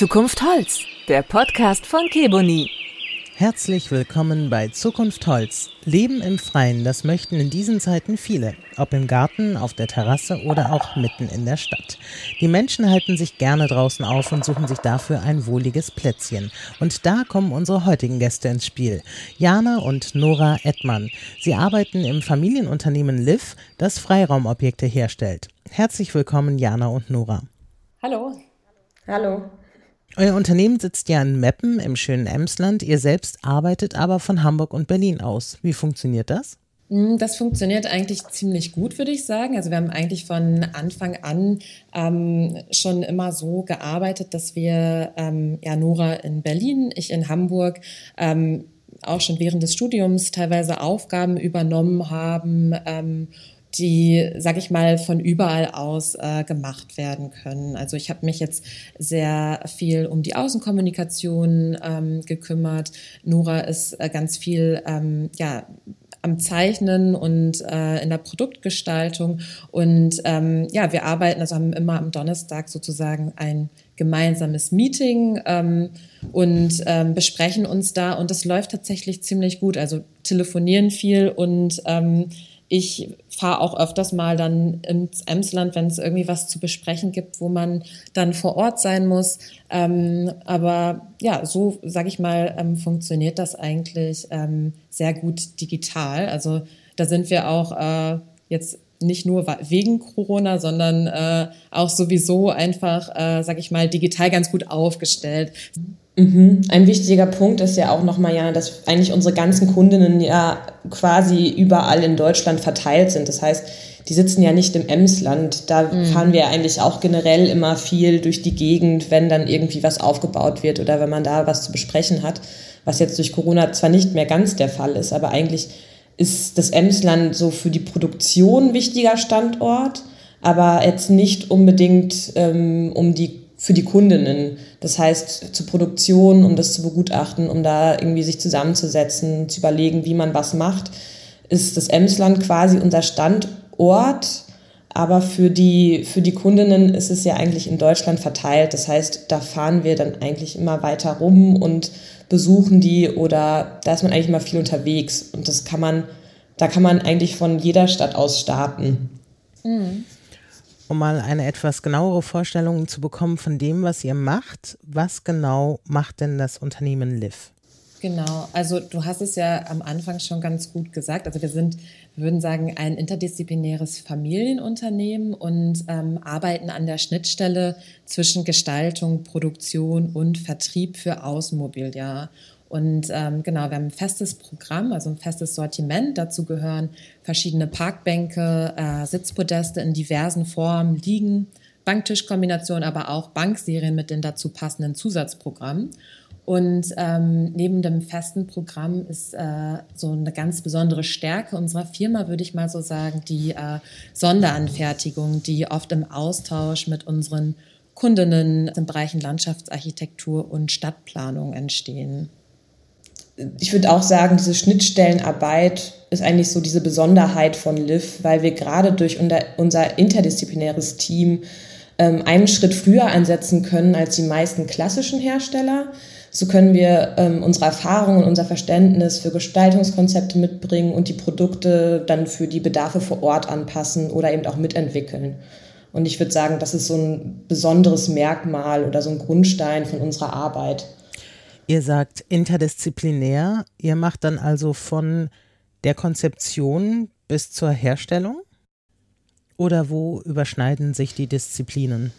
Zukunft Holz, der Podcast von Keboni. Herzlich willkommen bei Zukunft Holz. Leben im Freien, das möchten in diesen Zeiten viele. Ob im Garten, auf der Terrasse oder auch mitten in der Stadt. Die Menschen halten sich gerne draußen auf und suchen sich dafür ein wohliges Plätzchen. Und da kommen unsere heutigen Gäste ins Spiel. Jana und Nora Edmann. Sie arbeiten im Familienunternehmen Liv, das Freiraumobjekte herstellt. Herzlich willkommen, Jana und Nora. Hallo. Hallo. Euer Unternehmen sitzt ja in Meppen im schönen Emsland. Ihr selbst arbeitet aber von Hamburg und Berlin aus. Wie funktioniert das? Mm, das funktioniert eigentlich ziemlich gut, würde ich sagen. Also wir haben eigentlich von Anfang an ähm, schon immer so gearbeitet, dass wir, ähm, ja, Nora in Berlin, ich in Hamburg, ähm, auch schon während des Studiums teilweise Aufgaben übernommen haben ähm, die, sag ich mal, von überall aus äh, gemacht werden können. Also ich habe mich jetzt sehr viel um die Außenkommunikation ähm, gekümmert. Nora ist äh, ganz viel ähm, ja, am Zeichnen und äh, in der Produktgestaltung. Und ähm, ja, wir arbeiten, also haben immer am Donnerstag sozusagen ein gemeinsames Meeting ähm, und ähm, besprechen uns da. Und das läuft tatsächlich ziemlich gut. Also telefonieren viel und ähm, ich fahre auch öfters mal dann ins Emsland, wenn es irgendwie was zu besprechen gibt, wo man dann vor Ort sein muss. Ähm, aber ja, so sage ich mal, ähm, funktioniert das eigentlich ähm, sehr gut digital. Also da sind wir auch äh, jetzt nicht nur wegen Corona, sondern äh, auch sowieso einfach, äh, sag ich mal, digital ganz gut aufgestellt. Mhm. Ein wichtiger Punkt ist ja auch nochmal, ja, dass eigentlich unsere ganzen Kundinnen ja quasi überall in Deutschland verteilt sind. Das heißt, die sitzen ja nicht im Emsland. Da mhm. fahren wir eigentlich auch generell immer viel durch die Gegend, wenn dann irgendwie was aufgebaut wird oder wenn man da was zu besprechen hat, was jetzt durch Corona zwar nicht mehr ganz der Fall ist, aber eigentlich ist das Emsland so für die Produktion wichtiger Standort, aber jetzt nicht unbedingt ähm, um die für die Kundinnen. Das heißt, zur Produktion, um das zu begutachten, um da irgendwie sich zusammenzusetzen, zu überlegen, wie man was macht, ist das Emsland quasi unser Standort. Aber für die, für die Kundinnen ist es ja eigentlich in Deutschland verteilt. Das heißt, da fahren wir dann eigentlich immer weiter rum und besuchen die oder da ist man eigentlich immer viel unterwegs. Und das kann man, da kann man eigentlich von jeder Stadt aus starten. Mhm um mal eine etwas genauere Vorstellung zu bekommen von dem, was ihr macht. Was genau macht denn das Unternehmen Liv? Genau, also du hast es ja am Anfang schon ganz gut gesagt. Also wir sind, würden sagen, ein interdisziplinäres Familienunternehmen und ähm, arbeiten an der Schnittstelle zwischen Gestaltung, Produktion und Vertrieb für Außenmobiliar. Und ähm, genau, wir haben ein festes Programm, also ein festes Sortiment. Dazu gehören verschiedene Parkbänke, äh, Sitzpodeste in diversen Formen, Liegen, Banktischkombinationen, aber auch Bankserien mit den dazu passenden Zusatzprogrammen. Und ähm, neben dem festen Programm ist äh, so eine ganz besondere Stärke unserer Firma, würde ich mal so sagen, die äh, Sonderanfertigung, die oft im Austausch mit unseren Kundinnen im Bereichen Landschaftsarchitektur und Stadtplanung entstehen ich würde auch sagen, diese Schnittstellenarbeit ist eigentlich so diese Besonderheit von Liv, weil wir gerade durch unser interdisziplinäres Team ähm, einen Schritt früher ansetzen können als die meisten klassischen Hersteller. So können wir ähm, unsere Erfahrungen und unser Verständnis für Gestaltungskonzepte mitbringen und die Produkte dann für die Bedarfe vor Ort anpassen oder eben auch mitentwickeln. Und ich würde sagen, das ist so ein besonderes Merkmal oder so ein Grundstein von unserer Arbeit. Ihr sagt interdisziplinär. Ihr macht dann also von der Konzeption bis zur Herstellung? Oder wo überschneiden sich die Disziplinen?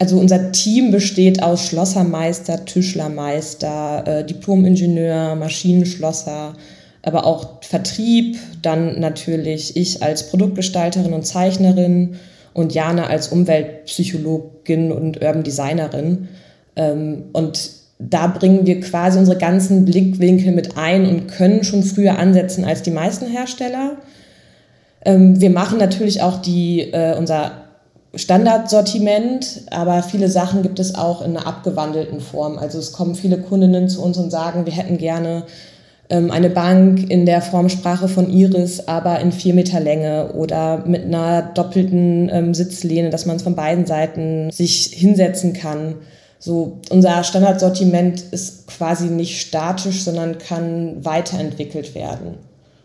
Also unser Team besteht aus Schlossermeister, Tischlermeister, äh, Diplomingenieur, Maschinenschlosser, aber auch Vertrieb, dann natürlich ich als Produktgestalterin und Zeichnerin und Jana als Umweltpsychologin und Urban Designerin. Ähm, und da bringen wir quasi unsere ganzen Blickwinkel mit ein und können schon früher ansetzen als die meisten Hersteller. Ähm, wir machen natürlich auch die, äh, unser Standardsortiment, aber viele Sachen gibt es auch in einer abgewandelten Form. Also es kommen viele Kundinnen zu uns und sagen, wir hätten gerne ähm, eine Bank in der Formsprache von Iris, aber in vier Meter Länge oder mit einer doppelten ähm, Sitzlehne, dass man es von beiden Seiten sich hinsetzen kann. So, unser Standardsortiment ist quasi nicht statisch, sondern kann weiterentwickelt werden.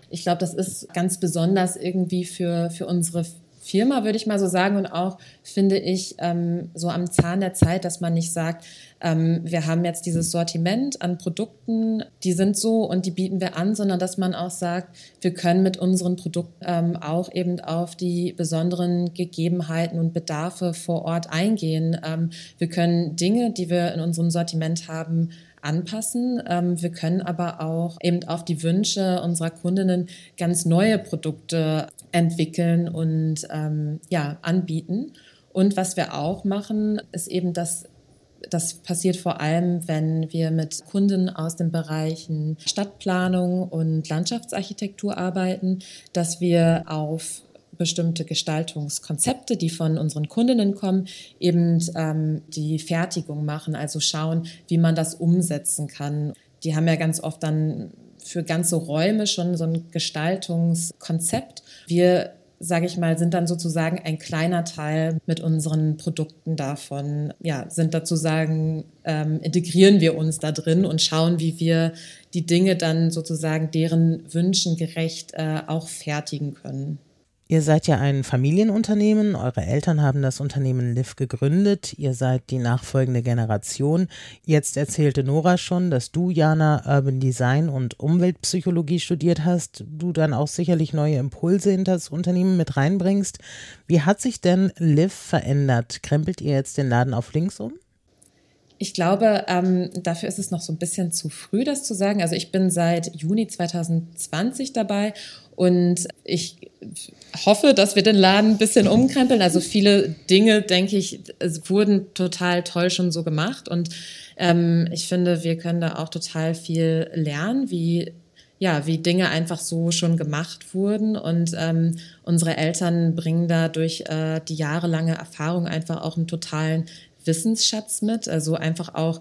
Ich glaube, das ist ganz besonders irgendwie für, für unsere Firma, würde ich mal so sagen. Und auch finde ich ähm, so am Zahn der Zeit, dass man nicht sagt, ähm, wir haben jetzt dieses Sortiment an Produkten, die sind so und die bieten wir an, sondern dass man auch sagt, wir können mit unseren Produkten ähm, auch eben auf die besonderen Gegebenheiten und Bedarfe vor Ort eingehen. Ähm, wir können Dinge, die wir in unserem Sortiment haben, anpassen. Ähm, wir können aber auch eben auf die Wünsche unserer Kundinnen ganz neue Produkte entwickeln und ähm, ja, anbieten. Und was wir auch machen, ist eben, dass das passiert vor allem, wenn wir mit Kunden aus den Bereichen Stadtplanung und Landschaftsarchitektur arbeiten, dass wir auf bestimmte Gestaltungskonzepte, die von unseren Kundinnen kommen, eben ähm, die Fertigung machen, also schauen, wie man das umsetzen kann. Die haben ja ganz oft dann für ganze Räume schon so ein Gestaltungskonzept. Wir sage ich mal, sind dann sozusagen ein kleiner Teil mit unseren Produkten davon. Ja, sind dazu sagen, ähm, integrieren wir uns da drin und schauen, wie wir die Dinge dann sozusagen deren Wünschen gerecht äh, auch fertigen können. Ihr seid ja ein Familienunternehmen, eure Eltern haben das Unternehmen Liv gegründet, ihr seid die nachfolgende Generation. Jetzt erzählte Nora schon, dass du, Jana, Urban Design und Umweltpsychologie studiert hast, du dann auch sicherlich neue Impulse in das Unternehmen mit reinbringst. Wie hat sich denn Liv verändert? Krempelt ihr jetzt den Laden auf links um? Ich glaube, ähm, dafür ist es noch so ein bisschen zu früh, das zu sagen. Also ich bin seit Juni 2020 dabei und ich hoffe, dass wir den Laden ein bisschen umkrempeln. Also viele Dinge, denke ich, wurden total toll schon so gemacht. Und ähm, ich finde, wir können da auch total viel lernen, wie ja, wie Dinge einfach so schon gemacht wurden. Und ähm, unsere Eltern bringen da durch äh, die jahrelange Erfahrung einfach auch einen totalen Wissensschatz mit. Also einfach auch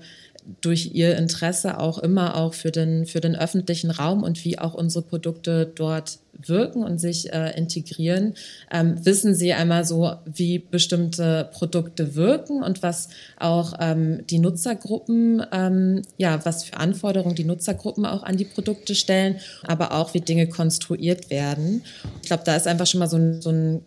durch ihr Interesse auch immer auch für den, für den öffentlichen Raum und wie auch unsere Produkte dort wirken und sich äh, integrieren, ähm, wissen sie einmal so, wie bestimmte Produkte wirken und was auch ähm, die Nutzergruppen, ähm, ja, was für Anforderungen die Nutzergruppen auch an die Produkte stellen, aber auch wie Dinge konstruiert werden. Ich glaube, da ist einfach schon mal so so ein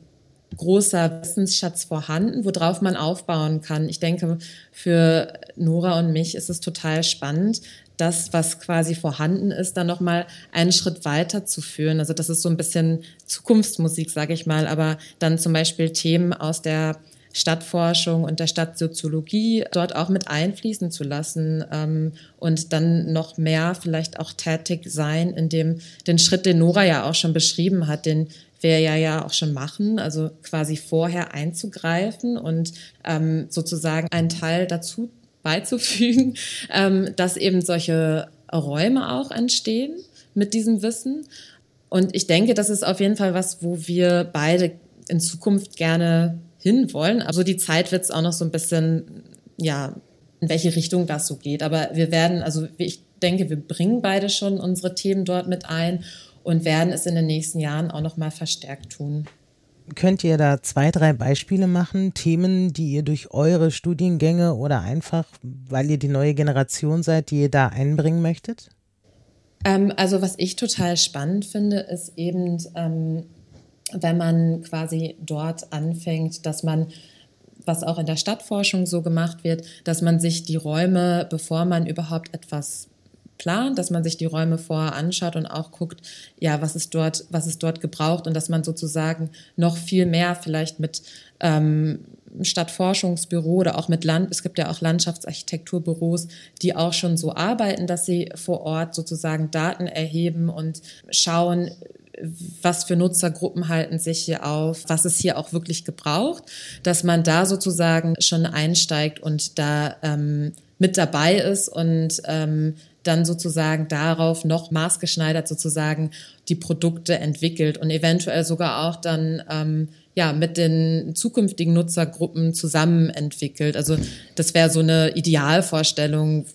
großer Wissensschatz vorhanden, worauf man aufbauen kann. Ich denke, für Nora und mich ist es total spannend, das, was quasi vorhanden ist, dann nochmal einen Schritt weiter zu führen. Also das ist so ein bisschen Zukunftsmusik, sage ich mal, aber dann zum Beispiel Themen aus der Stadtforschung und der Stadtsoziologie dort auch mit einfließen zu lassen ähm, und dann noch mehr vielleicht auch tätig sein in dem den Schritt, den Nora ja auch schon beschrieben hat, den wir ja ja auch schon machen, also quasi vorher einzugreifen und ähm, sozusagen einen Teil dazu beizufügen, ähm, dass eben solche Räume auch entstehen mit diesem Wissen. Und ich denke, das ist auf jeden Fall was, wo wir beide in Zukunft gerne hinwollen. Also die Zeit wird es auch noch so ein bisschen, ja, in welche Richtung das so geht. Aber wir werden, also ich denke, wir bringen beide schon unsere Themen dort mit ein und werden es in den nächsten Jahren auch noch mal verstärkt tun. Könnt ihr da zwei, drei Beispiele machen, Themen, die ihr durch eure Studiengänge oder einfach, weil ihr die neue Generation seid, die ihr da einbringen möchtet? Ähm, also was ich total spannend finde, ist eben, ähm, wenn man quasi dort anfängt, dass man was auch in der Stadtforschung so gemacht wird, dass man sich die Räume, bevor man überhaupt etwas plant, dass man sich die Räume vorher anschaut und auch guckt, ja, was ist dort, was ist dort gebraucht und dass man sozusagen noch viel mehr vielleicht mit ähm, Stadtforschungsbüro oder auch mit Land, es gibt ja auch Landschaftsarchitekturbüros, die auch schon so arbeiten, dass sie vor Ort sozusagen Daten erheben und schauen, was für Nutzergruppen halten sich hier auf, was ist hier auch wirklich gebraucht, dass man da sozusagen schon einsteigt und da ähm, mit dabei ist und ähm, dann sozusagen darauf noch maßgeschneidert sozusagen die Produkte entwickelt und eventuell sogar auch dann ähm, ja mit den zukünftigen Nutzergruppen zusammen entwickelt. Also das wäre so eine Idealvorstellung,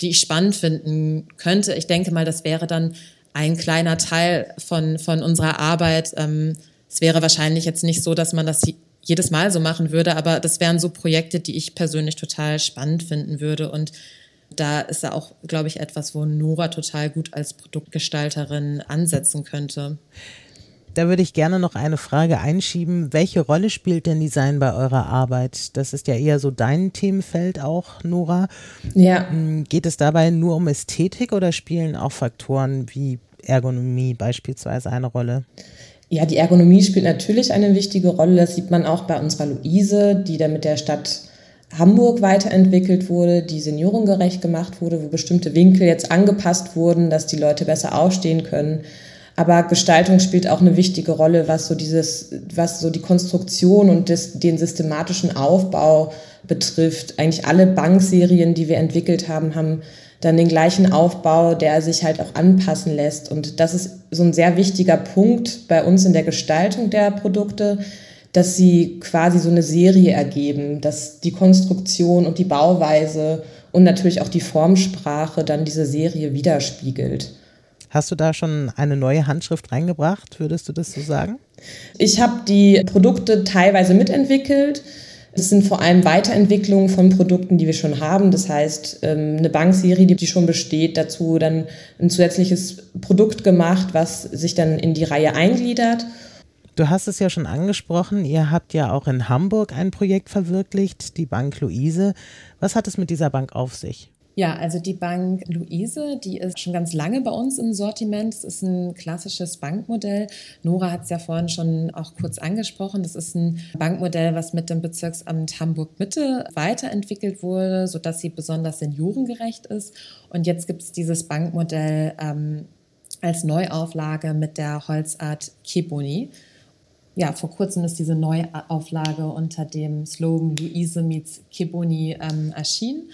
die ich spannend finden könnte. Ich denke mal, das wäre dann ein kleiner Teil von von unserer Arbeit. Ähm, es wäre wahrscheinlich jetzt nicht so, dass man das jedes Mal so machen würde, aber das wären so Projekte, die ich persönlich total spannend finden würde und da ist ja auch, glaube ich, etwas, wo Nora total gut als Produktgestalterin ansetzen könnte. Da würde ich gerne noch eine Frage einschieben. Welche Rolle spielt denn Design bei eurer Arbeit? Das ist ja eher so dein Themenfeld auch, Nora. Ja. Hm, geht es dabei nur um Ästhetik oder spielen auch Faktoren wie Ergonomie beispielsweise eine Rolle? Ja, die Ergonomie spielt natürlich eine wichtige Rolle. Das sieht man auch bei unserer Luise, die da mit der Stadt Hamburg weiterentwickelt wurde, die seniorengerecht gemacht wurde, wo bestimmte Winkel jetzt angepasst wurden, dass die Leute besser aufstehen können. Aber Gestaltung spielt auch eine wichtige Rolle, was so dieses, was so die Konstruktion und des, den systematischen Aufbau betrifft. Eigentlich alle Bankserien, die wir entwickelt haben, haben dann den gleichen Aufbau, der sich halt auch anpassen lässt. Und das ist so ein sehr wichtiger Punkt bei uns in der Gestaltung der Produkte, dass sie quasi so eine Serie ergeben, dass die Konstruktion und die Bauweise und natürlich auch die Formsprache dann diese Serie widerspiegelt. Hast du da schon eine neue Handschrift reingebracht, würdest du das so sagen? Ich habe die Produkte teilweise mitentwickelt. Es sind vor allem Weiterentwicklungen von Produkten, die wir schon haben. Das heißt, ähm, eine Bankserie, die schon besteht, dazu dann ein zusätzliches Produkt gemacht, was sich dann in die Reihe eingliedert. Du hast es ja schon angesprochen, ihr habt ja auch in Hamburg ein Projekt verwirklicht, die Bank Luise. Was hat es mit dieser Bank auf sich? Ja, also die Bank Luise, die ist schon ganz lange bei uns im Sortiment. Es ist ein klassisches Bankmodell. Nora hat es ja vorhin schon auch kurz angesprochen. Das ist ein Bankmodell, was mit dem Bezirksamt Hamburg-Mitte weiterentwickelt wurde, sodass sie besonders seniorengerecht ist. Und jetzt gibt es dieses Bankmodell ähm, als Neuauflage mit der Holzart Keboni ja, vor kurzem ist diese Neuauflage unter dem Slogan Luise meets Kiboni ähm, erschienen.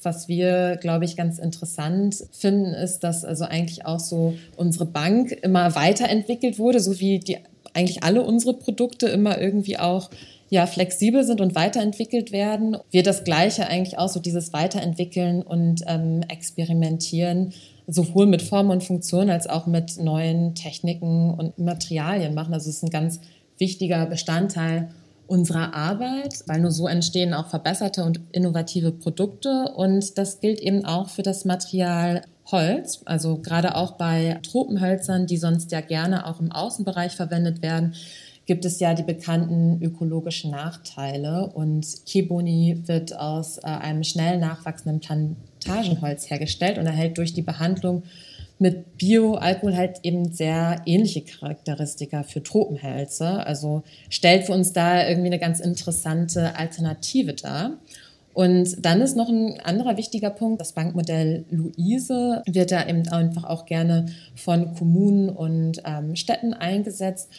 Was wir, glaube ich, ganz interessant finden, ist, dass also eigentlich auch so unsere Bank immer weiterentwickelt wurde, so wie die eigentlich alle unsere Produkte immer irgendwie auch ja, flexibel sind und weiterentwickelt werden. Wir das Gleiche eigentlich auch so dieses Weiterentwickeln und ähm, Experimentieren sowohl mit Form und Funktion als auch mit neuen Techniken und Materialien machen. Also es ist ein ganz wichtiger Bestandteil unserer Arbeit, weil nur so entstehen auch verbesserte und innovative Produkte. Und das gilt eben auch für das Material Holz, also gerade auch bei Tropenhölzern, die sonst ja gerne auch im Außenbereich verwendet werden, gibt es ja die bekannten ökologischen Nachteile. Und Keboni wird aus äh, einem schnell nachwachsenden Plantagenholz hergestellt und erhält durch die Behandlung mit Bioalkohol halt eben sehr ähnliche Charakteristika für Tropenhälse. Also stellt für uns da irgendwie eine ganz interessante Alternative dar. Und dann ist noch ein anderer wichtiger Punkt, das Bankmodell Luise wird da eben einfach auch gerne von Kommunen und ähm, Städten eingesetzt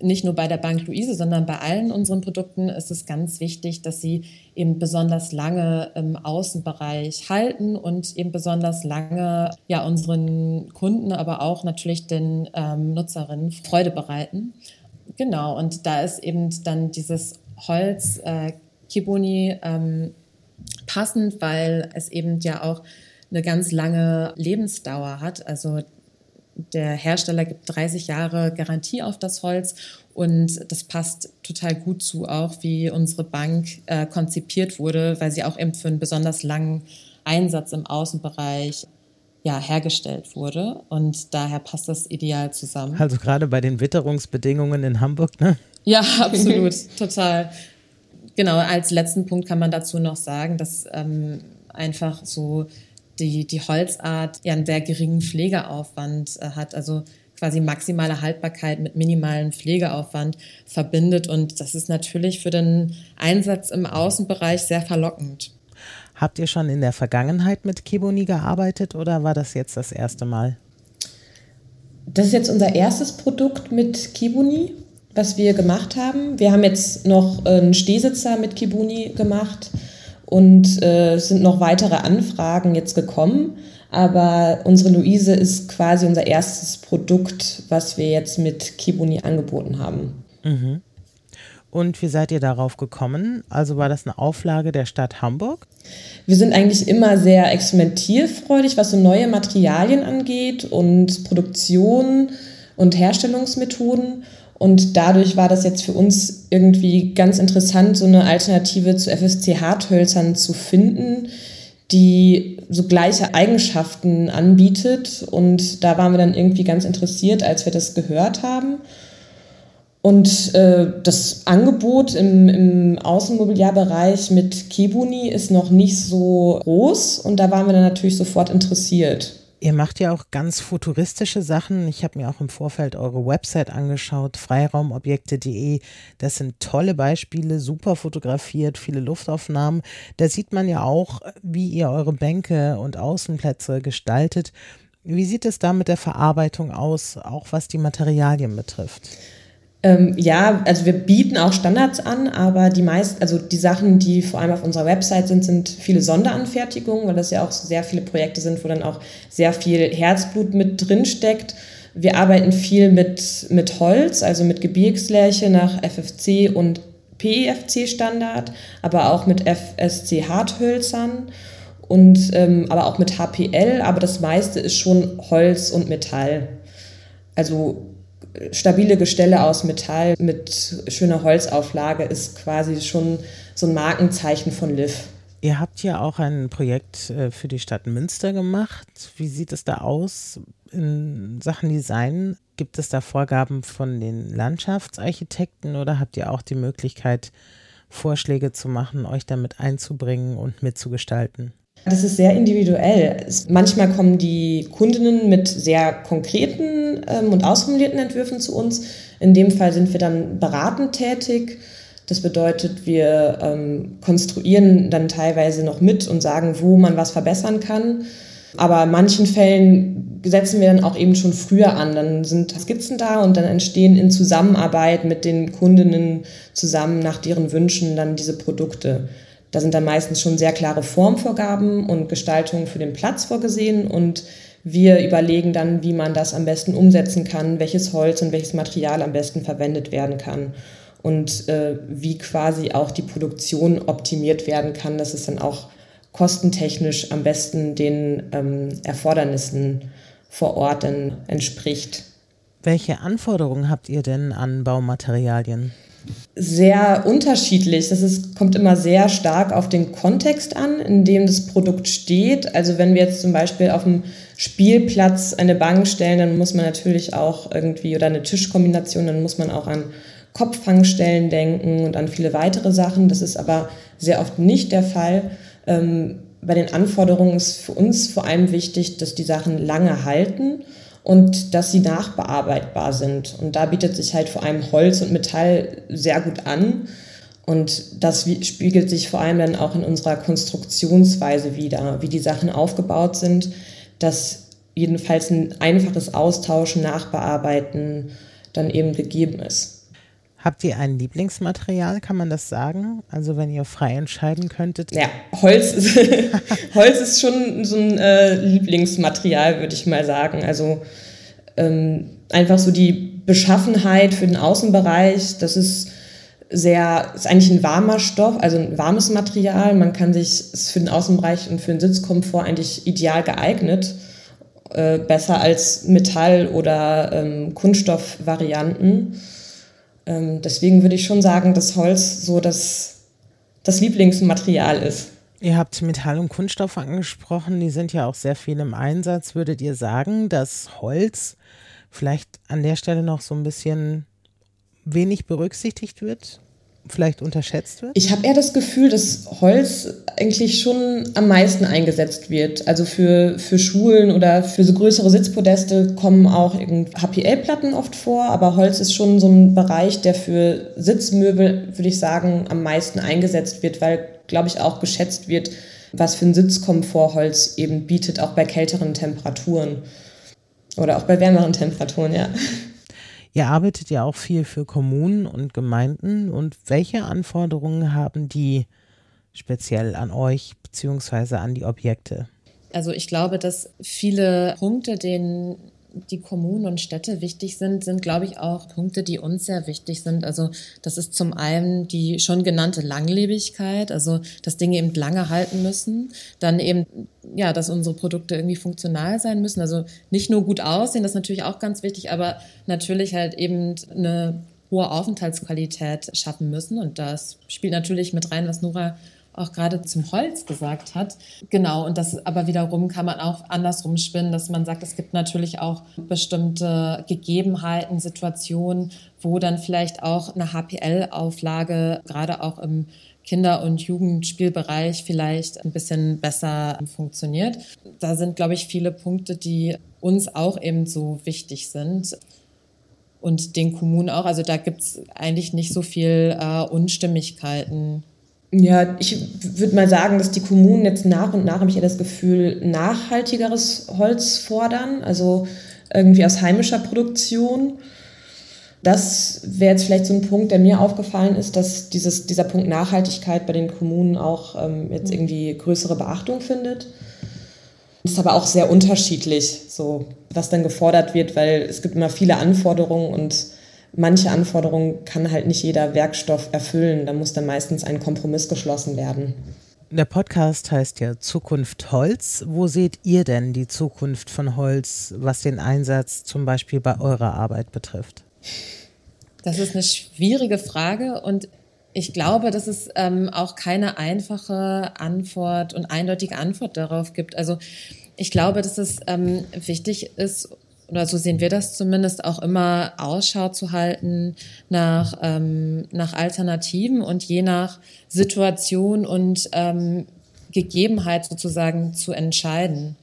nicht nur bei der Bank Luise, sondern bei allen unseren Produkten ist es ganz wichtig, dass sie eben besonders lange im Außenbereich halten und eben besonders lange ja unseren Kunden, aber auch natürlich den ähm, Nutzerinnen Freude bereiten. Genau, und da ist eben dann dieses Holz äh, Kiboni ähm, passend, weil es eben ja auch eine ganz lange Lebensdauer hat. Also der Hersteller gibt 30 Jahre Garantie auf das Holz und das passt total gut zu, auch wie unsere Bank äh, konzipiert wurde, weil sie auch eben für einen besonders langen Einsatz im Außenbereich ja, hergestellt wurde. Und daher passt das ideal zusammen. Also gerade bei den Witterungsbedingungen in Hamburg, ne? Ja, absolut, total. Genau, als letzten Punkt kann man dazu noch sagen, dass ähm, einfach so die, die Holzart ja einen sehr geringen Pflegeaufwand äh, hat. Also quasi maximale Haltbarkeit mit minimalem Pflegeaufwand verbindet. Und das ist natürlich für den Einsatz im Außenbereich sehr verlockend. Habt ihr schon in der Vergangenheit mit Kiboni gearbeitet oder war das jetzt das erste Mal? Das ist jetzt unser erstes Produkt mit Kibuni, was wir gemacht haben. Wir haben jetzt noch einen Stehsitzer mit Kibuni gemacht und äh, es sind noch weitere Anfragen jetzt gekommen. Aber unsere Luise ist quasi unser erstes Produkt, was wir jetzt mit Kibuni angeboten haben. Mhm. Und wie seid ihr darauf gekommen? Also war das eine Auflage der Stadt Hamburg? Wir sind eigentlich immer sehr experimentierfreudig, was so neue Materialien angeht und Produktion und Herstellungsmethoden. Und dadurch war das jetzt für uns irgendwie ganz interessant, so eine Alternative zu FSC-Harthölzern zu finden, die so gleiche Eigenschaften anbietet. Und da waren wir dann irgendwie ganz interessiert, als wir das gehört haben. Und äh, das Angebot im, im Außenmobiliarbereich mit Kebuni ist noch nicht so groß und da waren wir dann natürlich sofort interessiert. Ihr macht ja auch ganz futuristische Sachen. Ich habe mir auch im Vorfeld eure Website angeschaut, freiraumobjekte.de. Das sind tolle Beispiele, super fotografiert, viele Luftaufnahmen. Da sieht man ja auch, wie ihr eure Bänke und Außenplätze gestaltet. Wie sieht es da mit der Verarbeitung aus, auch was die Materialien betrifft? Ähm, ja, also wir bieten auch Standards an, aber die meisten, also die Sachen, die vor allem auf unserer Website sind, sind viele Sonderanfertigungen, weil das ja auch sehr viele Projekte sind, wo dann auch sehr viel Herzblut mit drin steckt. Wir arbeiten viel mit, mit Holz, also mit Gebirgslärche nach FFC und PEFC-Standard, aber auch mit FSC-Harthölzern und ähm, aber auch mit HPL, aber das meiste ist schon Holz und Metall. Also stabile Gestelle aus Metall mit schöner Holzauflage ist quasi schon so ein Markenzeichen von Liv. Ihr habt ja auch ein Projekt äh, für die Stadt Münster gemacht. Wie sieht es da aus in Sachen Design? Gibt es da Vorgaben von den Landschaftsarchitekten oder habt ihr auch die Möglichkeit, Vorschläge zu machen, euch damit einzubringen und mitzugestalten? Das ist sehr individuell. Manchmal kommen die Kundinnen mit sehr konkreten ähm, und ausformulierten Entwürfen zu uns. In dem Fall sind wir dann beratend tätig. Das bedeutet, wir ähm, konstruieren dann teilweise noch mit und sagen, wo man was verbessern kann. Aber in manchen Fällen setzen wir dann auch eben schon früher an. Dann sind Skizzen da und dann entstehen in Zusammenarbeit mit den Kundinnen zusammen nach deren Wünschen dann diese Produkte. Da sind dann meistens schon sehr klare Formvorgaben und Gestaltungen für den Platz vorgesehen und wir überlegen dann, wie man das am besten umsetzen kann, welches Holz und welches Material am besten verwendet werden kann und äh, wie quasi auch die Produktion optimiert werden kann, dass es dann auch kostentechnisch am besten den ähm, Erfordernissen vor Ort entspricht. Welche Anforderungen habt ihr denn an Baumaterialien? Sehr unterschiedlich. Das ist, kommt immer sehr stark auf den Kontext an, in dem das Produkt steht. Also wenn wir jetzt zum Beispiel auf dem Spielplatz eine Bank stellen, dann muss man natürlich auch irgendwie, oder eine Tischkombination, dann muss man auch an Kopffangstellen denken und an viele weitere Sachen. Das ist aber sehr oft nicht der Fall. Ähm, bei den Anforderungen ist für uns vor allem wichtig, dass die Sachen lange halten und dass sie nachbearbeitbar sind. Und da bietet sich halt vor allem Holz und Metall sehr gut an. Und das spiegelt sich vor allem dann auch in unserer Konstruktionsweise wieder, wie die Sachen aufgebaut sind, dass jedenfalls ein einfaches Austauschen, Nachbearbeiten dann eben gegeben ist. Habt ihr ein Lieblingsmaterial, kann man das sagen? Also wenn ihr frei entscheiden könntet? Ja, Holz ist, Holz ist schon so ein äh, Lieblingsmaterial, würde ich mal sagen. Also ähm, einfach so die Beschaffenheit für den Außenbereich, das ist sehr, ist eigentlich ein warmer Stoff, also ein warmes Material. Man kann sich, ist für den Außenbereich und für den Sitzkomfort eigentlich ideal geeignet. Äh, besser als Metall- oder ähm, Kunststoffvarianten. Ähm, deswegen würde ich schon sagen, dass Holz so das, das Lieblingsmaterial ist. Ihr habt Metall und Kunststoff angesprochen, die sind ja auch sehr viel im Einsatz. Würdet ihr sagen, dass Holz vielleicht an der Stelle noch so ein bisschen wenig berücksichtigt wird? vielleicht unterschätzt wird? Ich habe eher das Gefühl, dass Holz eigentlich schon am meisten eingesetzt wird. Also für, für Schulen oder für so größere Sitzpodeste kommen auch HPL-Platten oft vor, aber Holz ist schon so ein Bereich, der für Sitzmöbel, würde ich sagen, am meisten eingesetzt wird, weil, glaube ich, auch geschätzt wird, was für einen Sitzkomfort Holz eben bietet, auch bei kälteren Temperaturen. Oder auch bei wärmeren Temperaturen, ja. Ihr arbeitet ja auch viel für Kommunen und Gemeinden. Und welche Anforderungen haben die speziell an euch bzw. an die Objekte? Also ich glaube, dass viele Punkte, denen die Kommunen und Städte wichtig sind, sind, glaube ich, auch Punkte, die uns sehr wichtig sind. Also das ist zum einen die schon genannte Langlebigkeit, also dass Dinge eben lange halten müssen. Dann eben, ja, dass unsere Produkte irgendwie funktional sein müssen. Also nicht nur gut aussehen, das ist natürlich auch ganz wichtig, aber natürlich halt eben eine hohe Aufenthaltsqualität schaffen müssen. Und das spielt natürlich mit rein, was Nora auch gerade zum Holz gesagt hat. Genau, und das aber wiederum kann man auch andersrum spinnen, dass man sagt, es gibt natürlich auch bestimmte Gegebenheiten, Situationen, wo dann vielleicht auch eine HPL-Auflage gerade auch im Kinder- und Jugendspielbereich vielleicht ein bisschen besser funktioniert. Da sind, glaube ich, viele Punkte, die uns auch eben so wichtig sind und den Kommunen auch. Also da gibt es eigentlich nicht so viel äh, Unstimmigkeiten ja, ich würde mal sagen, dass die Kommunen jetzt nach und nach, habe ich ja das Gefühl, nachhaltigeres Holz fordern, also irgendwie aus heimischer Produktion. Das wäre jetzt vielleicht so ein Punkt, der mir aufgefallen ist, dass dieses, dieser Punkt Nachhaltigkeit bei den Kommunen auch ähm, jetzt mhm. irgendwie größere Beachtung findet. Ist aber auch sehr unterschiedlich, so was dann gefordert wird, weil es gibt immer viele Anforderungen und manche Anforderungen kann halt nicht jeder Werkstoff erfüllen. Da muss dann meistens ein Kompromiss geschlossen werden. Der Podcast heißt ja Zukunft Holz. Wo seht ihr denn die Zukunft von Holz, was den Einsatz zum Beispiel bei eurer Arbeit betrifft? Das ist eine schwierige Frage und ich glaube, dass es ähm, auch keine einfache Antwort und eindeutige Antwort darauf gibt. Also ich glaube, dass es ähm, wichtig ist, oder so sehen wir das zumindest, auch immer Ausschau zu halten nach, ähm, nach Alternativen und je nach Situation und ähm, Gegebenheit sozusagen zu entscheiden,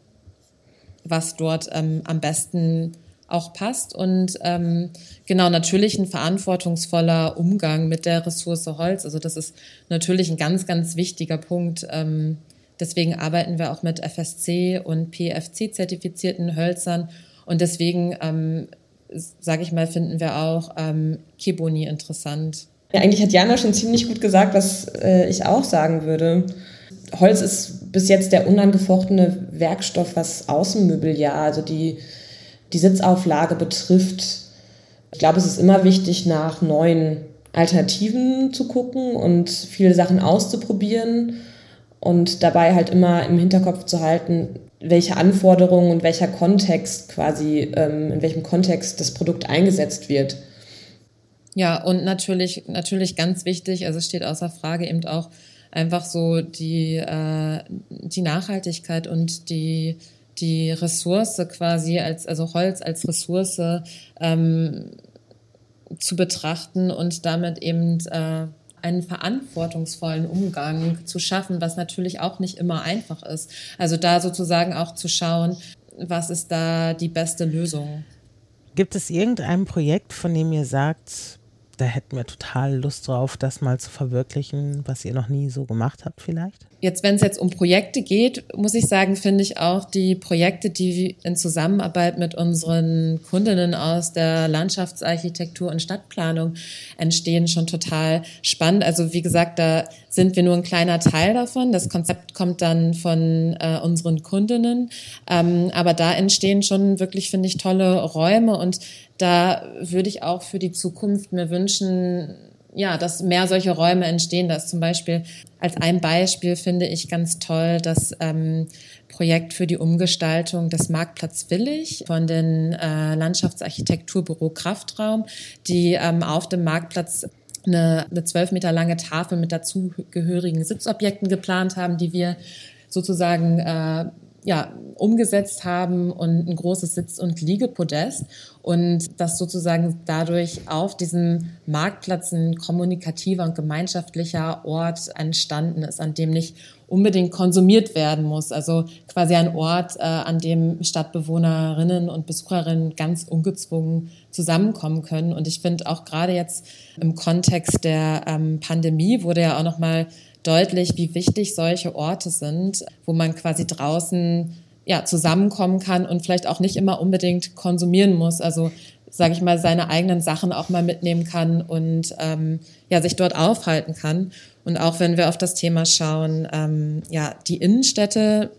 was dort ähm, am besten auch passt. Und ähm, genau, natürlich ein verantwortungsvoller Umgang mit der Ressource Holz. Also das ist natürlich ein ganz, ganz wichtiger Punkt. Ähm, deswegen arbeiten wir auch mit FSC und PFC-zertifizierten Hölzern und deswegen, ähm, sage ich mal, finden wir auch ähm, Kiboni interessant. Ja, eigentlich hat Jana schon ziemlich gut gesagt, was äh, ich auch sagen würde. Holz ist bis jetzt der unangefochtene Werkstoff, was Außenmöbeljahr, also die, die Sitzauflage betrifft. Ich glaube, es ist immer wichtig, nach neuen Alternativen zu gucken und viele Sachen auszuprobieren und dabei halt immer im Hinterkopf zu halten, welche Anforderungen und welcher Kontext quasi, ähm, in welchem Kontext das Produkt eingesetzt wird. Ja, und natürlich, natürlich ganz wichtig, also steht außer Frage eben auch einfach so die, äh, die Nachhaltigkeit und die, die Ressource quasi als, also Holz als Ressource ähm, zu betrachten und damit eben äh, einen verantwortungsvollen Umgang zu schaffen, was natürlich auch nicht immer einfach ist. Also da sozusagen auch zu schauen, was ist da die beste Lösung. Gibt es irgendein Projekt, von dem ihr sagt, da hätten wir total Lust drauf, das mal zu verwirklichen, was ihr noch nie so gemacht habt vielleicht? Jetzt, wenn es jetzt um Projekte geht, muss ich sagen, finde ich auch die Projekte, die in Zusammenarbeit mit unseren Kundinnen aus der Landschaftsarchitektur und Stadtplanung entstehen, schon total spannend. Also wie gesagt, da sind wir nur ein kleiner Teil davon. Das Konzept kommt dann von äh, unseren Kundinnen. Ähm, aber da entstehen schon wirklich, finde ich, tolle Räume und da würde ich auch für die Zukunft mir wünschen, ja, dass mehr solche Räume entstehen. Das zum Beispiel als ein Beispiel finde ich ganz toll das ähm, Projekt für die Umgestaltung des Marktplatz Willig von den äh, Landschaftsarchitekturbüro Kraftraum, die ähm, auf dem Marktplatz eine, eine zwölf Meter lange Tafel mit dazugehörigen Sitzobjekten geplant haben, die wir sozusagen äh, ja, umgesetzt haben und ein großes Sitz- und Liegepodest und dass sozusagen dadurch auf diesem Marktplatz ein kommunikativer und gemeinschaftlicher Ort entstanden ist, an dem nicht unbedingt konsumiert werden muss. Also quasi ein Ort, äh, an dem Stadtbewohnerinnen und Besucherinnen ganz ungezwungen zusammenkommen können. Und ich finde auch gerade jetzt im Kontext der ähm, Pandemie wurde ja auch noch mal deutlich, wie wichtig solche Orte sind, wo man quasi draußen ja, zusammenkommen kann und vielleicht auch nicht immer unbedingt konsumieren muss. Also sage ich mal, seine eigenen Sachen auch mal mitnehmen kann und ähm, ja, sich dort aufhalten kann. Und auch wenn wir auf das Thema schauen, ähm, ja, die Innenstädte,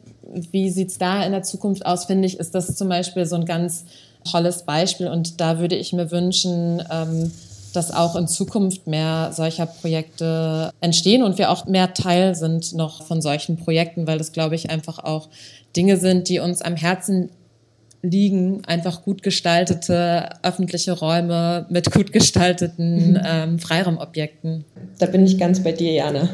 wie sieht's da in der Zukunft aus, finde ich, ist das zum Beispiel so ein ganz tolles Beispiel und da würde ich mir wünschen, ähm, dass auch in Zukunft mehr solcher Projekte entstehen und wir auch mehr Teil sind noch von solchen Projekten, weil das, glaube ich, einfach auch Dinge sind, die uns am Herzen liegen, einfach gut gestaltete öffentliche Räume mit gut gestalteten mhm. ähm, Freiraumobjekten. Da bin ich ganz bei dir, Jana.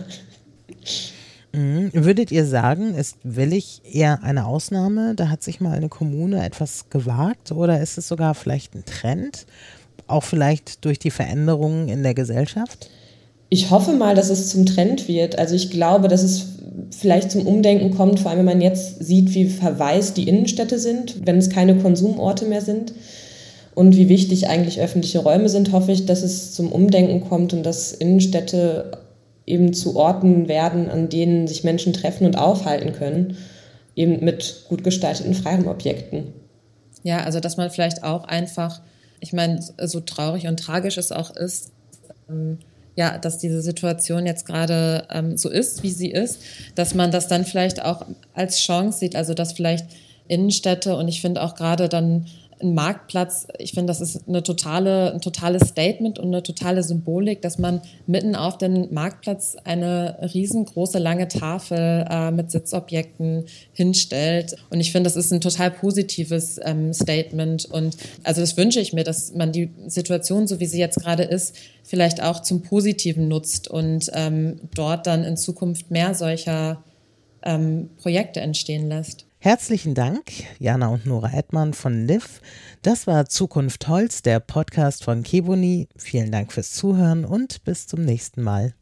Mhm. Würdet ihr sagen, ist Willig eher eine Ausnahme? Da hat sich mal eine Kommune etwas gewagt oder ist es sogar vielleicht ein Trend? Auch vielleicht durch die Veränderungen in der Gesellschaft? Ich hoffe mal, dass es zum Trend wird. Also ich glaube, dass es vielleicht zum Umdenken kommt, vor allem wenn man jetzt sieht, wie verwaist die Innenstädte sind, wenn es keine Konsumorte mehr sind und wie wichtig eigentlich öffentliche Räume sind, hoffe ich, dass es zum Umdenken kommt und dass Innenstädte eben zu Orten werden, an denen sich Menschen treffen und aufhalten können, eben mit gut gestalteten Freiraumobjekten. Ja, also dass man vielleicht auch einfach, ich meine, so traurig und tragisch es auch ist, ähm, ja, dass diese Situation jetzt gerade ähm, so ist, wie sie ist, dass man das dann vielleicht auch als Chance sieht, also dass vielleicht Innenstädte und ich finde auch gerade dann ein Marktplatz, ich finde, das ist eine totale, ein totales Statement und eine totale Symbolik, dass man mitten auf den Marktplatz eine riesengroße lange Tafel äh, mit Sitzobjekten hinstellt. Und ich finde, das ist ein total positives ähm, Statement. Und also das wünsche ich mir, dass man die Situation, so wie sie jetzt gerade ist, vielleicht auch zum Positiven nutzt und ähm, dort dann in Zukunft mehr solcher ähm, Projekte entstehen lässt. Herzlichen Dank, Jana und Nora Edmann von LIV. Das war Zukunft Holz, der Podcast von Keboni. Vielen Dank fürs Zuhören und bis zum nächsten Mal.